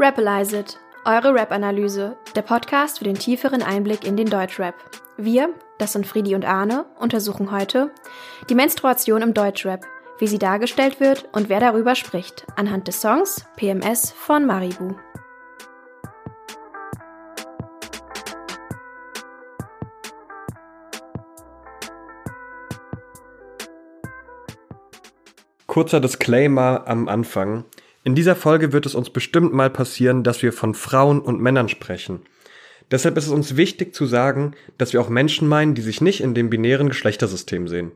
Rapalize It, eure Rap-Analyse, der Podcast für den tieferen Einblick in den Deutschrap. Wir, das sind Friedi und Arne, untersuchen heute die Menstruation im Deutschrap, wie sie dargestellt wird und wer darüber spricht, anhand des Songs PMS von Maribu. Kurzer Disclaimer am Anfang. In dieser Folge wird es uns bestimmt mal passieren, dass wir von Frauen und Männern sprechen. Deshalb ist es uns wichtig zu sagen, dass wir auch Menschen meinen, die sich nicht in dem binären Geschlechtersystem sehen.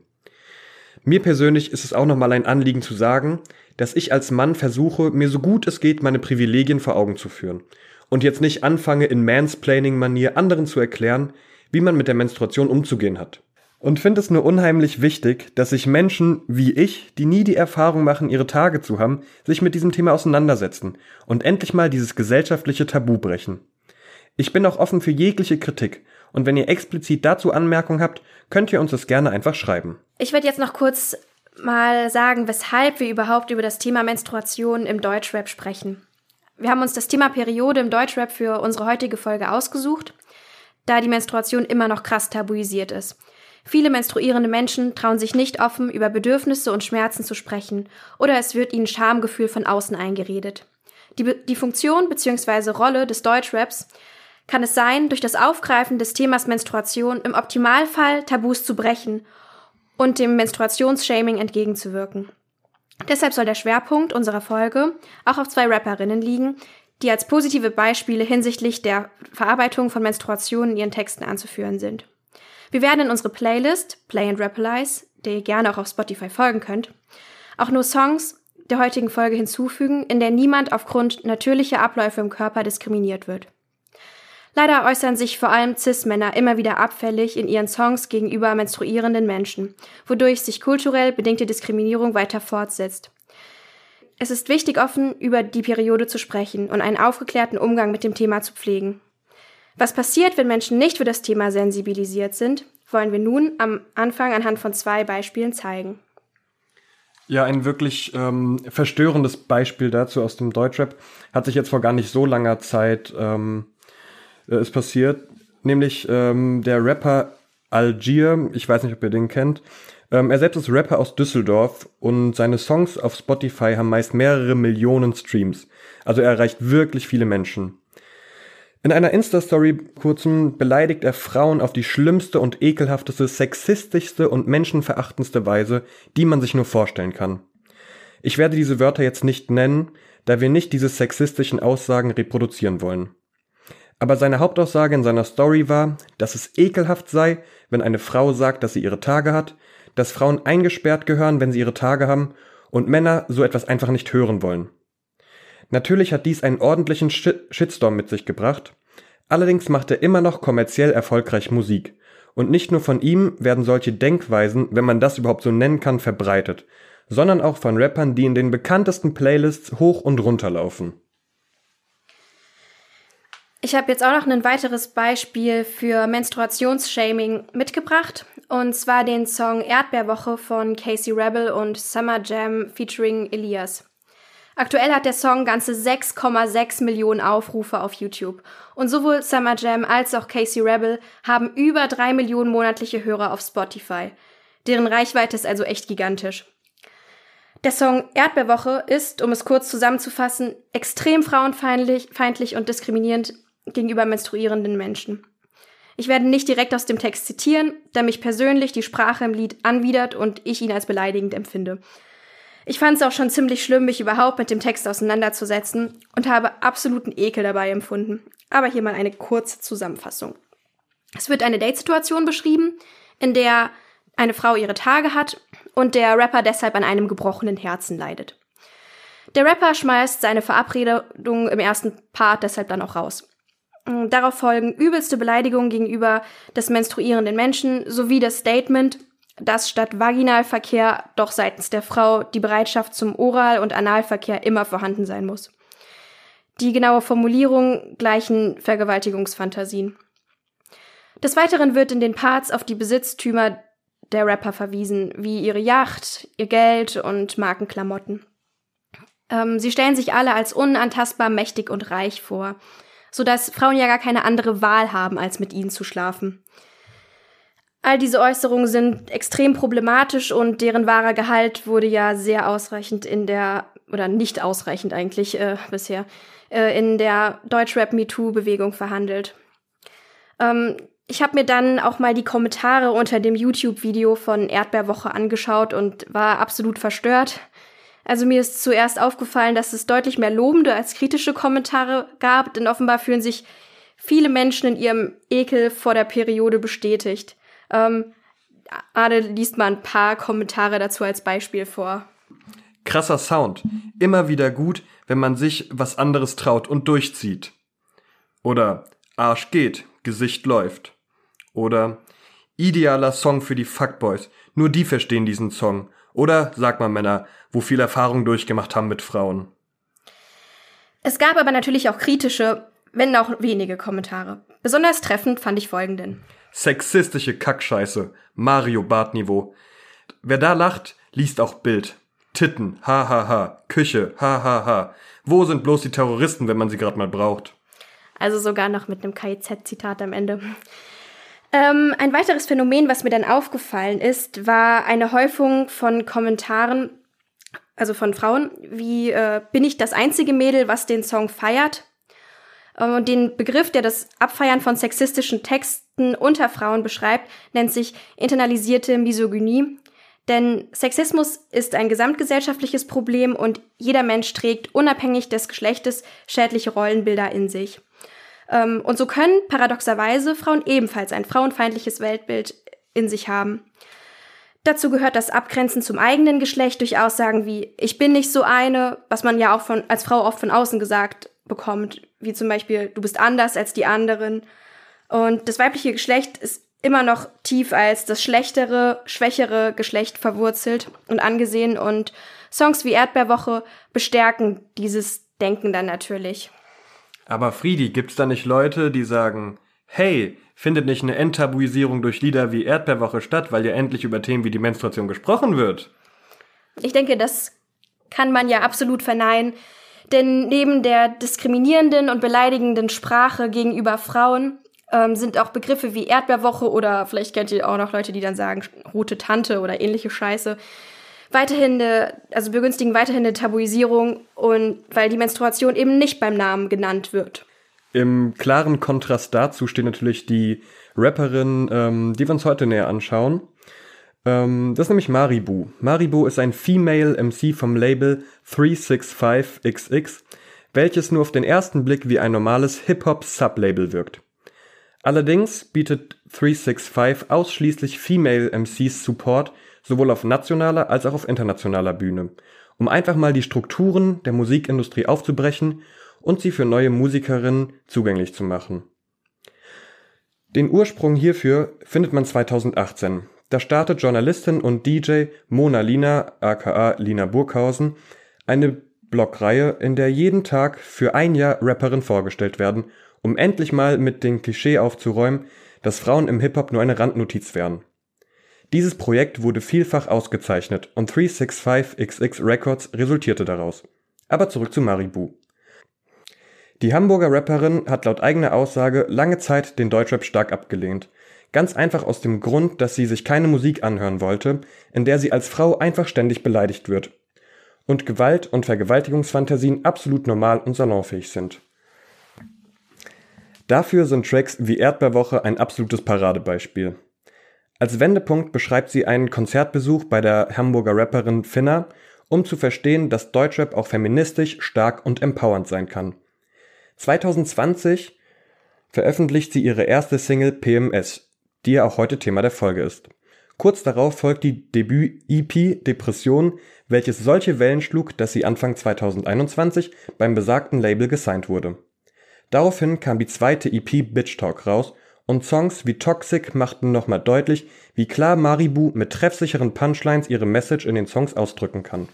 Mir persönlich ist es auch nochmal ein Anliegen zu sagen, dass ich als Mann versuche, mir so gut es geht, meine Privilegien vor Augen zu führen und jetzt nicht anfange, in Mansplaining-Manier anderen zu erklären, wie man mit der Menstruation umzugehen hat und finde es nur unheimlich wichtig, dass sich Menschen wie ich, die nie die Erfahrung machen, ihre Tage zu haben, sich mit diesem Thema auseinandersetzen und endlich mal dieses gesellschaftliche Tabu brechen. Ich bin auch offen für jegliche Kritik und wenn ihr explizit dazu Anmerkungen habt, könnt ihr uns das gerne einfach schreiben. Ich werde jetzt noch kurz mal sagen, weshalb wir überhaupt über das Thema Menstruation im Deutschrap sprechen. Wir haben uns das Thema Periode im Deutschrap für unsere heutige Folge ausgesucht, da die Menstruation immer noch krass tabuisiert ist. Viele menstruierende Menschen trauen sich nicht offen über Bedürfnisse und Schmerzen zu sprechen oder es wird ihnen Schamgefühl von außen eingeredet. Die, die Funktion bzw. Rolle des Deutschraps kann es sein, durch das Aufgreifen des Themas Menstruation im Optimalfall Tabus zu brechen und dem Menstruationsshaming entgegenzuwirken. Deshalb soll der Schwerpunkt unserer Folge auch auf zwei Rapperinnen liegen, die als positive Beispiele hinsichtlich der Verarbeitung von Menstruation in ihren Texten anzuführen sind. Wir werden in unsere Playlist Play and Rapalize, der ihr gerne auch auf Spotify folgen könnt, auch nur Songs der heutigen Folge hinzufügen, in der niemand aufgrund natürlicher Abläufe im Körper diskriminiert wird. Leider äußern sich vor allem Cis-Männer immer wieder abfällig in ihren Songs gegenüber menstruierenden Menschen, wodurch sich kulturell bedingte Diskriminierung weiter fortsetzt. Es ist wichtig, offen über die Periode zu sprechen und einen aufgeklärten Umgang mit dem Thema zu pflegen. Was passiert, wenn Menschen nicht für das Thema sensibilisiert sind, wollen wir nun am Anfang anhand von zwei Beispielen zeigen. Ja, ein wirklich ähm, verstörendes Beispiel dazu aus dem Deutschrap hat sich jetzt vor gar nicht so langer Zeit ähm, äh, ist passiert, nämlich ähm, der Rapper Algier, ich weiß nicht, ob ihr den kennt. Ähm, er selbst ist Rapper aus Düsseldorf und seine Songs auf Spotify haben meist mehrere Millionen Streams. Also er erreicht wirklich viele Menschen. In einer Insta-Story kurzem beleidigt er Frauen auf die schlimmste und ekelhafteste, sexistischste und menschenverachtendste Weise, die man sich nur vorstellen kann. Ich werde diese Wörter jetzt nicht nennen, da wir nicht diese sexistischen Aussagen reproduzieren wollen. Aber seine Hauptaussage in seiner Story war, dass es ekelhaft sei, wenn eine Frau sagt, dass sie ihre Tage hat, dass Frauen eingesperrt gehören, wenn sie ihre Tage haben und Männer so etwas einfach nicht hören wollen. Natürlich hat dies einen ordentlichen Shitstorm mit sich gebracht, allerdings macht er immer noch kommerziell erfolgreich Musik. Und nicht nur von ihm werden solche Denkweisen, wenn man das überhaupt so nennen kann, verbreitet, sondern auch von Rappern, die in den bekanntesten Playlists hoch und runter laufen. Ich habe jetzt auch noch ein weiteres Beispiel für Menstruationsshaming mitgebracht. Und zwar den Song Erdbeerwoche von Casey Rebel und Summer Jam featuring Elias. Aktuell hat der Song ganze 6,6 Millionen Aufrufe auf YouTube. Und sowohl Summer Jam als auch Casey Rebel haben über drei Millionen monatliche Hörer auf Spotify. Deren Reichweite ist also echt gigantisch. Der Song Erdbeerwoche ist, um es kurz zusammenzufassen, extrem frauenfeindlich feindlich und diskriminierend gegenüber menstruierenden Menschen. Ich werde nicht direkt aus dem Text zitieren, da mich persönlich die Sprache im Lied anwidert und ich ihn als beleidigend empfinde. Ich fand es auch schon ziemlich schlimm, mich überhaupt mit dem Text auseinanderzusetzen und habe absoluten Ekel dabei empfunden. Aber hier mal eine kurze Zusammenfassung. Es wird eine Datesituation beschrieben, in der eine Frau ihre Tage hat und der Rapper deshalb an einem gebrochenen Herzen leidet. Der Rapper schmeißt seine Verabredung im ersten Part deshalb dann auch raus. Darauf folgen übelste Beleidigungen gegenüber des menstruierenden Menschen sowie das Statement, dass statt Vaginalverkehr doch seitens der Frau die Bereitschaft zum Oral- und Analverkehr immer vorhanden sein muss. Die genaue Formulierung gleichen Vergewaltigungsfantasien. Des Weiteren wird in den Parts auf die Besitztümer der Rapper verwiesen, wie ihre Yacht, ihr Geld und Markenklamotten. Ähm, sie stellen sich alle als unantastbar, mächtig und reich vor, sodass Frauen ja gar keine andere Wahl haben, als mit ihnen zu schlafen. All diese Äußerungen sind extrem problematisch und deren wahrer Gehalt wurde ja sehr ausreichend in der, oder nicht ausreichend eigentlich äh, bisher, äh, in der Deutschrap-MeToo-Bewegung verhandelt. Ähm, ich habe mir dann auch mal die Kommentare unter dem YouTube-Video von Erdbeerwoche angeschaut und war absolut verstört. Also mir ist zuerst aufgefallen, dass es deutlich mehr lobende als kritische Kommentare gab, denn offenbar fühlen sich viele Menschen in ihrem Ekel vor der Periode bestätigt. Ähm, Arne liest mal ein paar Kommentare dazu als Beispiel vor. Krasser Sound. Immer wieder gut, wenn man sich was anderes traut und durchzieht. Oder Arsch geht, Gesicht läuft. Oder idealer Song für die Fuckboys. Nur die verstehen diesen Song. Oder, sag mal Männer, wo viel Erfahrung durchgemacht haben mit Frauen. Es gab aber natürlich auch kritische, wenn auch wenige Kommentare. Besonders treffend fand ich folgenden. Sexistische Kackscheiße. Mario Bartniveau. Wer da lacht, liest auch Bild. Titten, hahaha. Ha, ha. Küche. Ha, ha. Wo sind bloß die Terroristen, wenn man sie gerade mal braucht? Also sogar noch mit einem KIZ-Zitat am Ende. Ähm, ein weiteres Phänomen, was mir dann aufgefallen ist, war eine Häufung von Kommentaren, also von Frauen, wie äh, bin ich das einzige Mädel, was den Song feiert? Ähm, und den Begriff, der das Abfeiern von sexistischen Texten unter Frauen beschreibt, nennt sich internalisierte Misogynie. Denn Sexismus ist ein gesamtgesellschaftliches Problem und jeder Mensch trägt unabhängig des Geschlechtes schädliche Rollenbilder in sich. Ähm, und so können paradoxerweise Frauen ebenfalls ein frauenfeindliches Weltbild in sich haben. Dazu gehört das Abgrenzen zum eigenen Geschlecht durch Aussagen wie ich bin nicht so eine, was man ja auch von, als Frau oft von außen gesagt bekommt, wie zum Beispiel du bist anders als die anderen. Und das weibliche Geschlecht ist immer noch tief als das schlechtere, schwächere Geschlecht verwurzelt und angesehen und Songs wie Erdbeerwoche bestärken dieses Denken dann natürlich. Aber Friedi, gibt's da nicht Leute, die sagen, hey, findet nicht eine Enttabuisierung durch Lieder wie Erdbeerwoche statt, weil ja endlich über Themen wie die Menstruation gesprochen wird? Ich denke, das kann man ja absolut verneinen. Denn neben der diskriminierenden und beleidigenden Sprache gegenüber Frauen ähm, sind auch Begriffe wie Erdbeerwoche oder vielleicht kennt ihr auch noch Leute, die dann sagen rote Tante oder ähnliche Scheiße, weiterhin eine, also begünstigen weiterhin eine Tabuisierung und weil die Menstruation eben nicht beim Namen genannt wird. Im klaren Kontrast dazu steht natürlich die Rapperin, ähm, die wir uns heute näher anschauen. Ähm, das ist nämlich Maribu. Maribu ist ein Female MC vom Label 365XX, welches nur auf den ersten Blick wie ein normales Hip-Hop-Sublabel wirkt. Allerdings bietet 365 ausschließlich Female MCs Support sowohl auf nationaler als auch auf internationaler Bühne, um einfach mal die Strukturen der Musikindustrie aufzubrechen und sie für neue Musikerinnen zugänglich zu machen. Den Ursprung hierfür findet man 2018. Da startet Journalistin und DJ Mona Lina aka Lina Burghausen eine Blogreihe, in der jeden Tag für ein Jahr Rapperin vorgestellt werden, um endlich mal mit dem Klischee aufzuräumen, dass Frauen im Hip-Hop nur eine Randnotiz wären. Dieses Projekt wurde vielfach ausgezeichnet und 365XX Records resultierte daraus. Aber zurück zu Maribu. Die Hamburger Rapperin hat laut eigener Aussage lange Zeit den Deutschrap stark abgelehnt. Ganz einfach aus dem Grund, dass sie sich keine Musik anhören wollte, in der sie als Frau einfach ständig beleidigt wird. Und Gewalt und Vergewaltigungsfantasien absolut normal und salonfähig sind. Dafür sind Tracks wie Erdbeerwoche ein absolutes Paradebeispiel. Als Wendepunkt beschreibt sie einen Konzertbesuch bei der Hamburger Rapperin Finna, um zu verstehen, dass Deutschrap auch feministisch, stark und empowernd sein kann. 2020 veröffentlicht sie ihre erste Single PMS, die ja auch heute Thema der Folge ist. Kurz darauf folgt die Debüt-EP Depression, welches solche Wellen schlug, dass sie Anfang 2021 beim besagten Label gesigned wurde. Daraufhin kam die zweite EP Bitch Talk raus und Songs wie Toxic machten nochmal deutlich, wie klar Maribu mit treffsicheren Punchlines ihre Message in den Songs ausdrücken kann.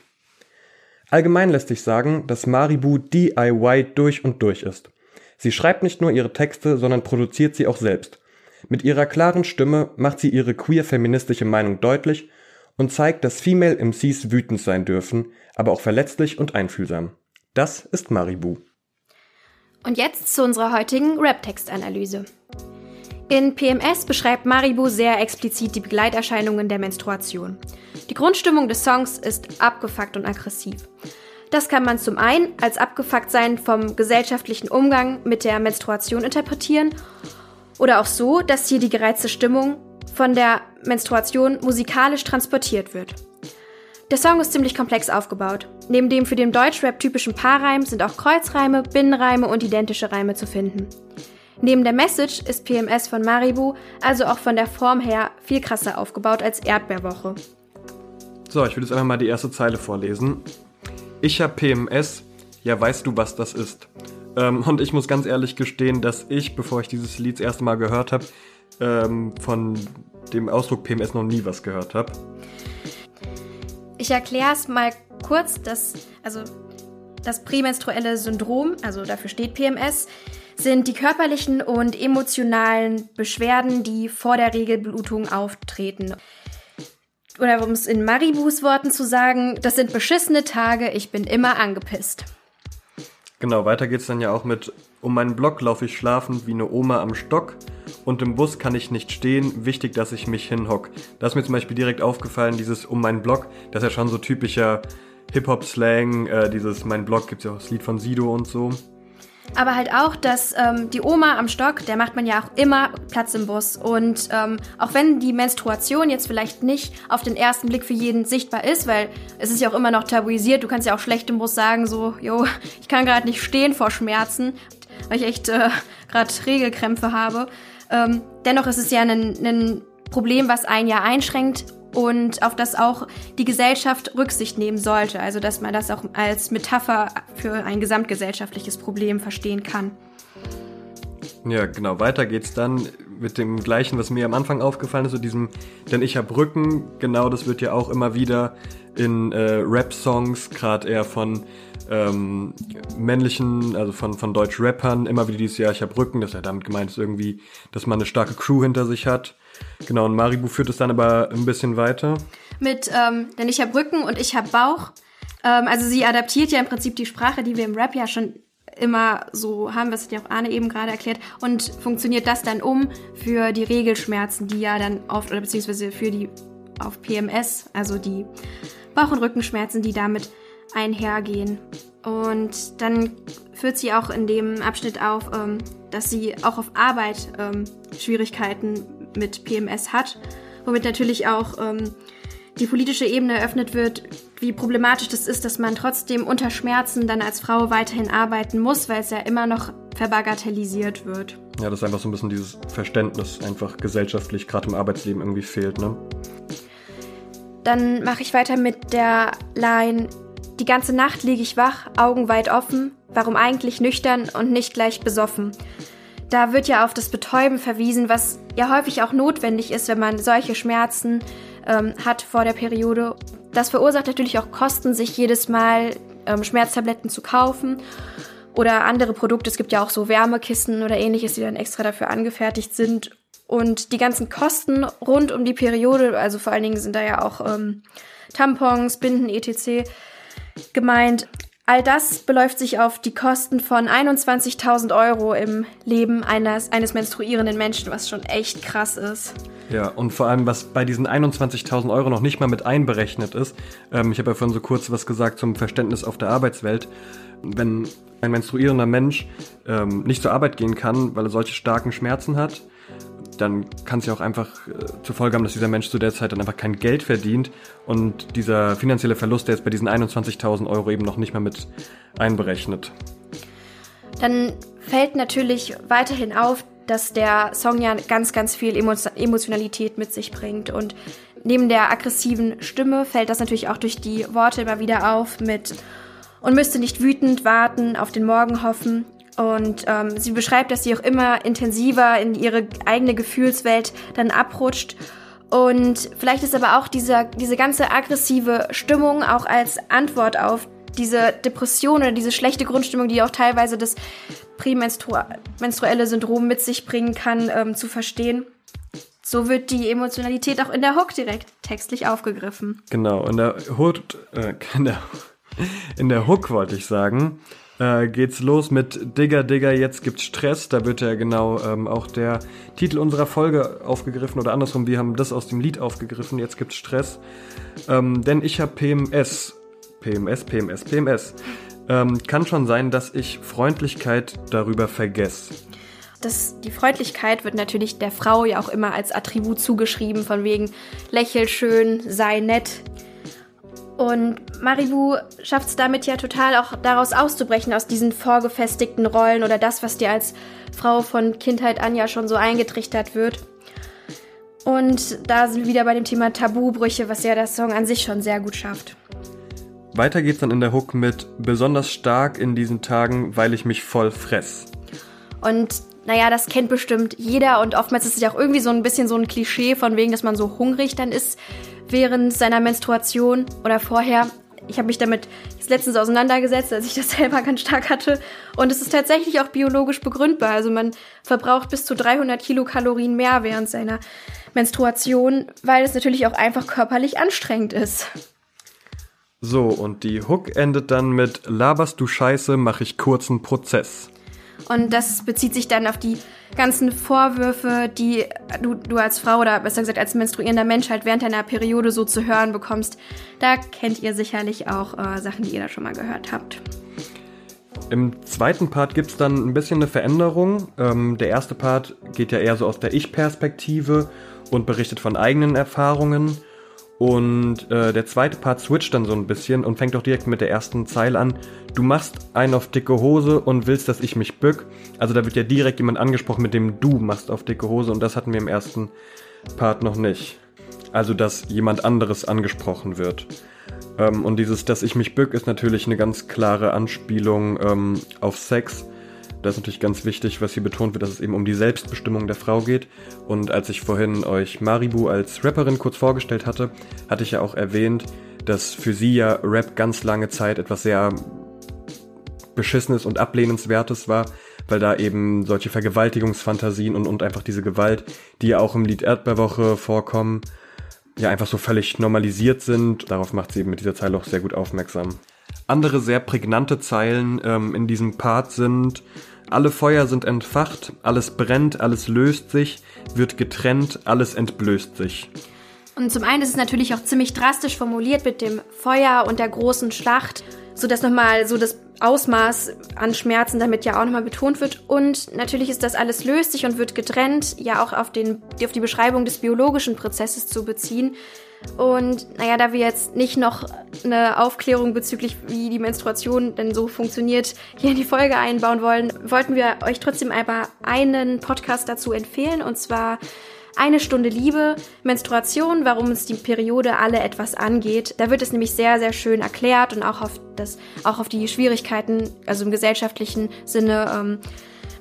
Allgemein lässt sich sagen, dass Maribu DIY durch und durch ist. Sie schreibt nicht nur ihre Texte, sondern produziert sie auch selbst. Mit ihrer klaren Stimme macht sie ihre queer-feministische Meinung deutlich und zeigt, dass Female MCs wütend sein dürfen, aber auch verletzlich und einfühlsam. Das ist Maribu. Und jetzt zu unserer heutigen Rap-Textanalyse. In PMS beschreibt Maribu sehr explizit die Begleiterscheinungen der Menstruation. Die Grundstimmung des Songs ist abgefuckt und aggressiv. Das kann man zum einen als abgefuckt sein vom gesellschaftlichen Umgang mit der Menstruation interpretieren oder auch so, dass hier die gereizte Stimmung von der Menstruation musikalisch transportiert wird. Der Song ist ziemlich komplex aufgebaut. Neben dem für den Deutschrap typischen Paarreim sind auch Kreuzreime, Binnenreime und identische Reime zu finden. Neben der Message ist PMS von Maribu also auch von der Form her viel krasser aufgebaut als Erdbeerwoche. So, ich will jetzt einfach mal die erste Zeile vorlesen. Ich hab PMS, ja weißt du, was das ist. Ähm, und ich muss ganz ehrlich gestehen, dass ich, bevor ich dieses Lied das erste Mal gehört habe, ähm, von dem Ausdruck PMS noch nie was gehört habe. Ich erkläre es mal kurz, dass, also das prämenstruelle Syndrom, also dafür steht PMS, sind die körperlichen und emotionalen Beschwerden, die vor der Regelblutung auftreten. Oder um es in Maribus Worten zu sagen, das sind beschissene Tage, ich bin immer angepisst. Genau, weiter geht's dann ja auch mit Um meinen Block laufe ich schlafend wie eine Oma am Stock und im Bus kann ich nicht stehen, wichtig, dass ich mich hinhock. Da ist mir zum Beispiel direkt aufgefallen, dieses Um meinen Block, das ist ja schon so typischer Hip-Hop-Slang, äh, dieses Mein Block gibt's ja auch das Lied von Sido und so. Aber halt auch, dass ähm, die Oma am Stock, der macht man ja auch immer Platz im Bus. Und ähm, auch wenn die Menstruation jetzt vielleicht nicht auf den ersten Blick für jeden sichtbar ist, weil es ist ja auch immer noch tabuisiert, du kannst ja auch schlecht im Bus sagen, so, jo, ich kann gerade nicht stehen vor Schmerzen, weil ich echt äh, gerade Regelkrämpfe habe. Ähm, dennoch ist es ja ein Problem, was einen ja einschränkt und auf das auch die Gesellschaft Rücksicht nehmen sollte. Also dass man das auch als Metapher für ein gesamtgesellschaftliches Problem verstehen kann. Ja, genau. Weiter geht's dann mit dem gleichen, was mir am Anfang aufgefallen ist, so diesem, denn ich hab Rücken. Genau, das wird ja auch immer wieder in äh, Rap-Songs, gerade eher von ähm, männlichen, also von, von Deutsch-Rappern, immer wieder dieses Jahr, ich hab Rücken, das ist ja damit gemeint ist irgendwie, dass man eine starke Crew hinter sich hat. Genau, und Maribu führt es dann aber ein bisschen weiter. Mit, ähm, denn ich habe Rücken und ich habe Bauch. Ähm, also sie adaptiert ja im Prinzip die Sprache, die wir im Rap ja schon immer so haben, was ja auch Arne eben gerade erklärt, und funktioniert das dann um für die Regelschmerzen, die ja dann oft, oder beziehungsweise für die auf PMS, also die Bauch- und Rückenschmerzen, die damit einhergehen. Und dann führt sie auch in dem Abschnitt auf, ähm, dass sie auch auf Arbeit ähm, Schwierigkeiten mit PMS hat, womit natürlich auch ähm, die politische Ebene eröffnet wird, wie problematisch das ist, dass man trotzdem unter Schmerzen dann als Frau weiterhin arbeiten muss, weil es ja immer noch verbagatellisiert wird. Ja, das ist einfach so ein bisschen dieses Verständnis einfach gesellschaftlich gerade im Arbeitsleben irgendwie fehlt, ne? Dann mache ich weiter mit der Line Die ganze Nacht liege ich wach, Augen weit offen, warum eigentlich nüchtern und nicht gleich besoffen. Da wird ja auf das Betäuben verwiesen, was ja häufig auch notwendig ist, wenn man solche Schmerzen ähm, hat vor der Periode. Das verursacht natürlich auch Kosten, sich jedes Mal ähm, Schmerztabletten zu kaufen oder andere Produkte. Es gibt ja auch so Wärmekissen oder ähnliches, die dann extra dafür angefertigt sind. Und die ganzen Kosten rund um die Periode, also vor allen Dingen sind da ja auch ähm, Tampons, Binden, etc. gemeint. All das beläuft sich auf die Kosten von 21.000 Euro im Leben eines, eines menstruierenden Menschen, was schon echt krass ist. Ja, und vor allem, was bei diesen 21.000 Euro noch nicht mal mit einberechnet ist, ähm, ich habe ja vorhin so kurz was gesagt zum Verständnis auf der Arbeitswelt, wenn ein menstruierender Mensch ähm, nicht zur Arbeit gehen kann, weil er solche starken Schmerzen hat, dann kann es ja auch einfach äh, zur Folge haben, dass dieser Mensch zu der Zeit dann einfach kein Geld verdient und dieser finanzielle Verlust, der ist bei diesen 21.000 Euro eben noch nicht mal mit einberechnet. Dann fällt natürlich weiterhin auf, dass der Song ja ganz, ganz viel Emotionalität mit sich bringt und neben der aggressiven Stimme fällt das natürlich auch durch die Worte immer wieder auf mit und müsste nicht wütend warten, auf den Morgen hoffen und ähm, sie beschreibt, dass sie auch immer intensiver in ihre eigene Gefühlswelt dann abrutscht. Und vielleicht ist aber auch diese, diese ganze aggressive Stimmung auch als Antwort auf diese Depression oder diese schlechte Grundstimmung, die auch teilweise das prämenstruelle Syndrom mit sich bringen kann, ähm, zu verstehen. So wird die Emotionalität auch in der Hook direkt textlich aufgegriffen. Genau, in der Hook, äh, in der In der Hook wollte ich sagen, äh, geht's los mit Digger, Digger, jetzt gibt's Stress. Da wird ja genau ähm, auch der Titel unserer Folge aufgegriffen oder andersrum, wir haben das aus dem Lied aufgegriffen, jetzt gibt's Stress. Ähm, denn ich habe PMS. PMS, PMS, PMS. Ähm, kann schon sein, dass ich Freundlichkeit darüber vergesse. Das, die Freundlichkeit wird natürlich der Frau ja auch immer als Attribut zugeschrieben, von wegen lächel schön, sei nett. Und Maribu schafft es damit ja total auch daraus auszubrechen, aus diesen vorgefestigten Rollen oder das, was dir als Frau von Kindheit an ja schon so eingetrichtert wird. Und da sind wir wieder bei dem Thema Tabubrüche, was ja der Song an sich schon sehr gut schafft. Weiter geht's dann in der Hook mit besonders stark in diesen Tagen, weil ich mich voll fress. Und naja, das kennt bestimmt jeder und oftmals ist es ja auch irgendwie so ein bisschen so ein Klischee von wegen, dass man so hungrig dann ist während seiner Menstruation oder vorher. Ich habe mich damit jetzt letztens auseinandergesetzt, als ich das selber ganz stark hatte. Und es ist tatsächlich auch biologisch begründbar. Also man verbraucht bis zu 300 Kilokalorien mehr während seiner Menstruation, weil es natürlich auch einfach körperlich anstrengend ist. So, und die Hook endet dann mit Laberst du Scheiße, mach ich kurzen Prozess. Und das bezieht sich dann auf die ganzen Vorwürfe, die du, du als Frau oder besser gesagt als menstruierender Mensch halt während deiner Periode so zu hören bekommst. Da kennt ihr sicherlich auch äh, Sachen, die ihr da schon mal gehört habt. Im zweiten Part gibt es dann ein bisschen eine Veränderung. Ähm, der erste Part geht ja eher so aus der Ich-Perspektive und berichtet von eigenen Erfahrungen. Und äh, der zweite Part switcht dann so ein bisschen und fängt auch direkt mit der ersten Zeile an. Du machst einen auf dicke Hose und willst, dass ich mich bück. Also da wird ja direkt jemand angesprochen, mit dem du machst auf dicke Hose und das hatten wir im ersten Part noch nicht. Also dass jemand anderes angesprochen wird. Ähm, und dieses, dass ich mich bück, ist natürlich eine ganz klare Anspielung ähm, auf Sex das ist natürlich ganz wichtig, was hier betont wird, dass es eben um die Selbstbestimmung der Frau geht. Und als ich vorhin euch Maribu als Rapperin kurz vorgestellt hatte, hatte ich ja auch erwähnt, dass für sie ja Rap ganz lange Zeit etwas sehr Beschissenes und Ablehnenswertes war, weil da eben solche Vergewaltigungsfantasien und, und einfach diese Gewalt, die ja auch im Lied Erdbeerwoche vorkommen, ja einfach so völlig normalisiert sind. Darauf macht sie eben mit dieser Zeile auch sehr gut aufmerksam. Andere sehr prägnante Zeilen ähm, in diesem Part sind alle Feuer sind entfacht, alles brennt, alles löst sich, wird getrennt, alles entblößt sich. Und zum einen ist es natürlich auch ziemlich drastisch formuliert mit dem Feuer und der großen Schlacht, sodass nochmal so das Ausmaß an Schmerzen damit ja auch nochmal betont wird. Und natürlich ist das alles löst sich und wird getrennt, ja auch auf, den, auf die Beschreibung des biologischen Prozesses zu beziehen. Und naja, da wir jetzt nicht noch eine Aufklärung bezüglich, wie die Menstruation denn so funktioniert, hier in die Folge einbauen wollen, wollten wir euch trotzdem aber einen Podcast dazu empfehlen. Und zwar eine Stunde Liebe, Menstruation, warum es die Periode alle etwas angeht. Da wird es nämlich sehr, sehr schön erklärt und auch auf, das, auch auf die Schwierigkeiten, also im gesellschaftlichen Sinne, ähm,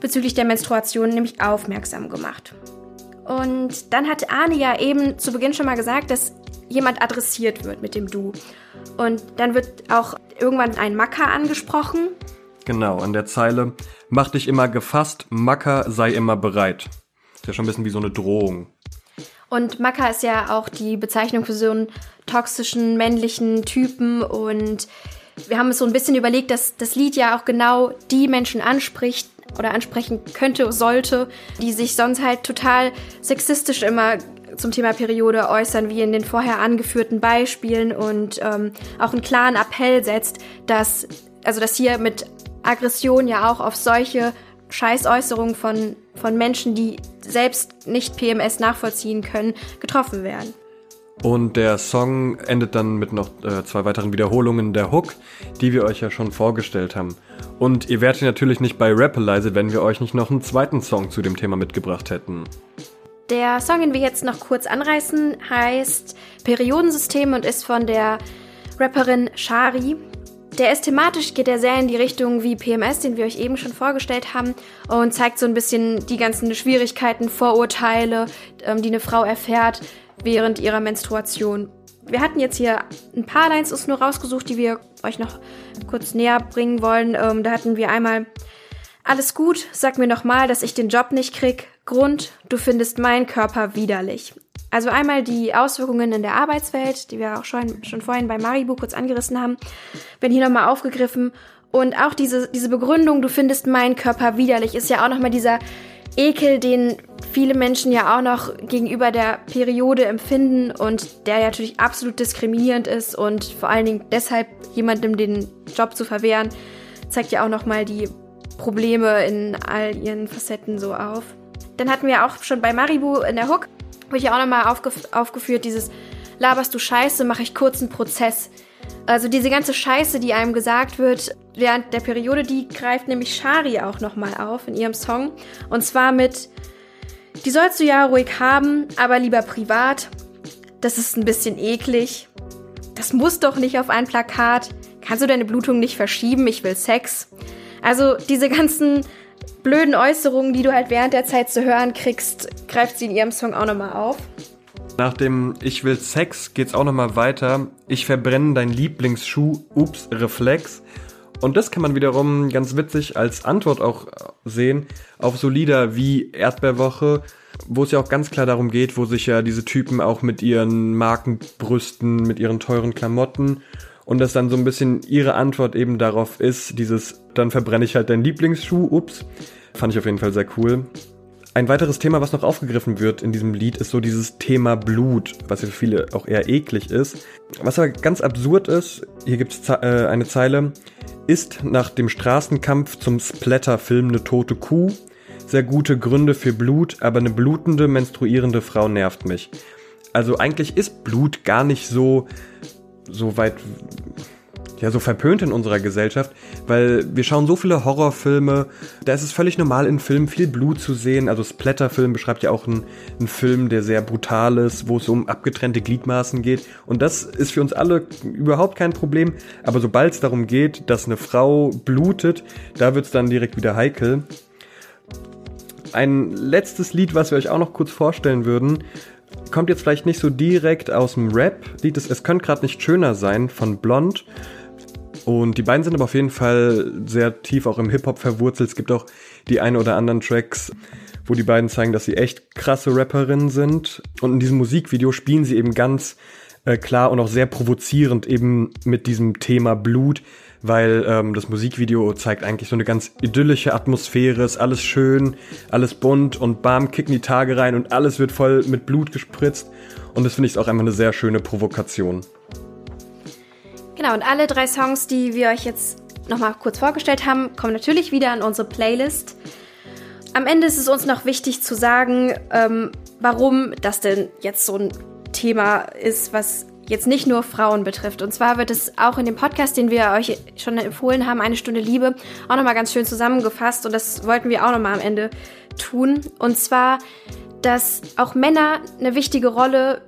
bezüglich der Menstruation nämlich aufmerksam gemacht. Und dann hat Arne ja eben zu Beginn schon mal gesagt, dass jemand adressiert wird mit dem Du. Und dann wird auch irgendwann ein Macker angesprochen. Genau, an der Zeile, mach dich immer gefasst, Macker sei immer bereit. Ist ja schon ein bisschen wie so eine Drohung. Und Macker ist ja auch die Bezeichnung für so einen toxischen männlichen Typen und wir haben uns so ein bisschen überlegt, dass das Lied ja auch genau die Menschen anspricht oder ansprechen könnte, sollte, die sich sonst halt total sexistisch immer zum Thema Periode äußern, wie in den vorher angeführten Beispielen und ähm, auch einen klaren Appell setzt, dass, also dass hier mit Aggression ja auch auf solche Scheißäußerungen von, von Menschen, die selbst nicht PMS nachvollziehen können, getroffen werden. Und der Song endet dann mit noch äh, zwei weiteren Wiederholungen der Hook, die wir euch ja schon vorgestellt haben. Und ihr wärt natürlich nicht bei Rapalize, wenn wir euch nicht noch einen zweiten Song zu dem Thema mitgebracht hätten. Der Song, den wir jetzt noch kurz anreißen, heißt Periodensystem und ist von der Rapperin Shari. Der ist thematisch, geht er sehr in die Richtung wie PMS, den wir euch eben schon vorgestellt haben und zeigt so ein bisschen die ganzen Schwierigkeiten, Vorurteile, ähm, die eine Frau erfährt während ihrer Menstruation. Wir hatten jetzt hier ein paar Lines uns nur rausgesucht, die wir euch noch kurz näher bringen wollen. Ähm, da hatten wir einmal alles gut, sag mir nochmal, dass ich den Job nicht krieg. Grund, du findest meinen Körper widerlich. Also einmal die Auswirkungen in der Arbeitswelt, die wir auch schon, schon vorhin bei Maribu kurz angerissen haben, werden hier nochmal aufgegriffen. Und auch diese, diese Begründung, du findest meinen Körper widerlich, ist ja auch nochmal dieser Ekel, den viele Menschen ja auch noch gegenüber der Periode empfinden und der ja natürlich absolut diskriminierend ist und vor allen Dingen deshalb jemandem den Job zu verwehren, zeigt ja auch nochmal die Probleme in all ihren Facetten so auf. Dann hatten wir auch schon bei Maribu in der Hook, habe ich ja auch nochmal aufgef aufgeführt, dieses laberst du Scheiße, mache ich kurzen Prozess. Also diese ganze Scheiße, die einem gesagt wird während der Periode, die greift nämlich Shari auch nochmal auf in ihrem Song. Und zwar mit, die sollst du ja ruhig haben, aber lieber privat. Das ist ein bisschen eklig. Das muss doch nicht auf ein Plakat. Kannst du deine Blutung nicht verschieben? Ich will Sex. Also diese ganzen blöden Äußerungen, die du halt während der Zeit zu hören kriegst, greift sie in ihrem Song auch nochmal auf. Nach dem Ich will Sex geht's auch nochmal weiter. Ich verbrenne dein Lieblingsschuh, ups, Reflex. Und das kann man wiederum ganz witzig als Antwort auch sehen auf so Lieder wie Erdbeerwoche, wo es ja auch ganz klar darum geht, wo sich ja diese Typen auch mit ihren Marken brüsten, mit ihren teuren Klamotten und das dann so ein bisschen ihre Antwort eben darauf ist, dieses, dann verbrenne ich halt deinen Lieblingsschuh, ups. Fand ich auf jeden Fall sehr cool. Ein weiteres Thema, was noch aufgegriffen wird in diesem Lied, ist so dieses Thema Blut, was für viele auch eher eklig ist. Was aber ganz absurd ist, hier gibt es äh, eine Zeile, ist nach dem Straßenkampf zum Splatter-Film eine tote Kuh. Sehr gute Gründe für Blut, aber eine blutende, menstruierende Frau nervt mich. Also eigentlich ist Blut gar nicht so, so weit ja so verpönt in unserer Gesellschaft, weil wir schauen so viele Horrorfilme, da ist es völlig normal in Filmen viel Blut zu sehen. Also Splatterfilm beschreibt ja auch einen, einen Film, der sehr brutal ist, wo es um abgetrennte Gliedmaßen geht. Und das ist für uns alle überhaupt kein Problem. Aber sobald es darum geht, dass eine Frau blutet, da wird es dann direkt wieder heikel. Ein letztes Lied, was wir euch auch noch kurz vorstellen würden, kommt jetzt vielleicht nicht so direkt aus dem Rap. Lied ist Es könnte gerade nicht schöner sein von Blond. Und die beiden sind aber auf jeden Fall sehr tief auch im Hip-Hop verwurzelt. Es gibt auch die ein oder anderen Tracks, wo die beiden zeigen, dass sie echt krasse Rapperinnen sind. Und in diesem Musikvideo spielen sie eben ganz äh, klar und auch sehr provozierend eben mit diesem Thema Blut, weil ähm, das Musikvideo zeigt eigentlich so eine ganz idyllische Atmosphäre, ist alles schön, alles bunt und bam, kicken die Tage rein und alles wird voll mit Blut gespritzt. Und das finde ich auch einfach eine sehr schöne Provokation. Genau, und alle drei Songs, die wir euch jetzt nochmal kurz vorgestellt haben, kommen natürlich wieder in unsere Playlist. Am Ende ist es uns noch wichtig zu sagen, ähm, warum das denn jetzt so ein Thema ist, was jetzt nicht nur Frauen betrifft. Und zwar wird es auch in dem Podcast, den wir euch schon empfohlen haben, eine Stunde Liebe, auch nochmal ganz schön zusammengefasst. Und das wollten wir auch nochmal am Ende tun. Und zwar, dass auch Männer eine wichtige Rolle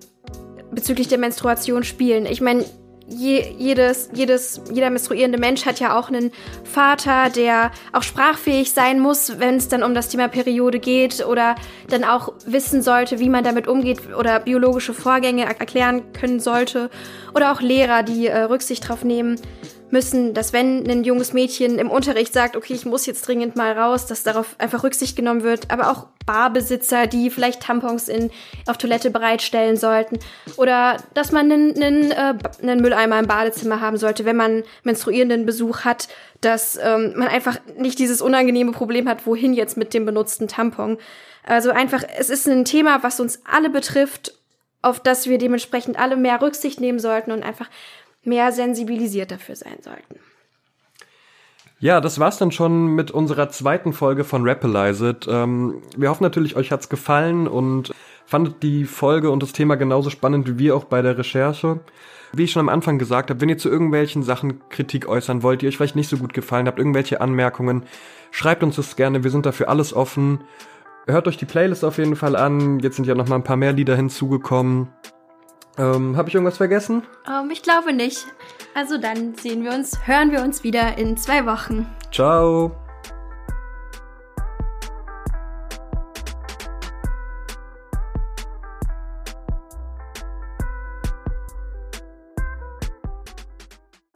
bezüglich der Menstruation spielen. Ich meine, je, jedes, jedes, jeder menstruierende Mensch hat ja auch einen Vater, der auch sprachfähig sein muss, wenn es dann um das Thema Periode geht oder dann auch wissen sollte, wie man damit umgeht oder biologische Vorgänge erklären können sollte. Oder auch Lehrer, die äh, Rücksicht drauf nehmen, müssen, dass wenn ein junges Mädchen im Unterricht sagt, okay, ich muss jetzt dringend mal raus, dass darauf einfach Rücksicht genommen wird, aber auch Barbesitzer, die vielleicht Tampons in, auf Toilette bereitstellen sollten oder dass man einen, einen, äh, einen Mülleimer im Badezimmer haben sollte, wenn man menstruierenden Besuch hat, dass ähm, man einfach nicht dieses unangenehme Problem hat, wohin jetzt mit dem benutzten Tampon. Also einfach, es ist ein Thema, was uns alle betrifft, auf das wir dementsprechend alle mehr Rücksicht nehmen sollten und einfach mehr sensibilisiert dafür sein sollten. Ja, das war's dann schon mit unserer zweiten Folge von Rapalize It. Ähm, wir hoffen natürlich, euch hat's gefallen und fandet die Folge und das Thema genauso spannend wie wir auch bei der Recherche. Wie ich schon am Anfang gesagt habe, wenn ihr zu irgendwelchen Sachen Kritik äußern wollt, die euch vielleicht nicht so gut gefallen habt, irgendwelche Anmerkungen, schreibt uns das gerne. Wir sind dafür alles offen. Hört euch die Playlist auf jeden Fall an. Jetzt sind ja noch mal ein paar mehr Lieder hinzugekommen. Ähm, Habe ich irgendwas vergessen? Um, ähm, ich glaube nicht. Also dann sehen wir uns, hören wir uns wieder in zwei Wochen. Ciao.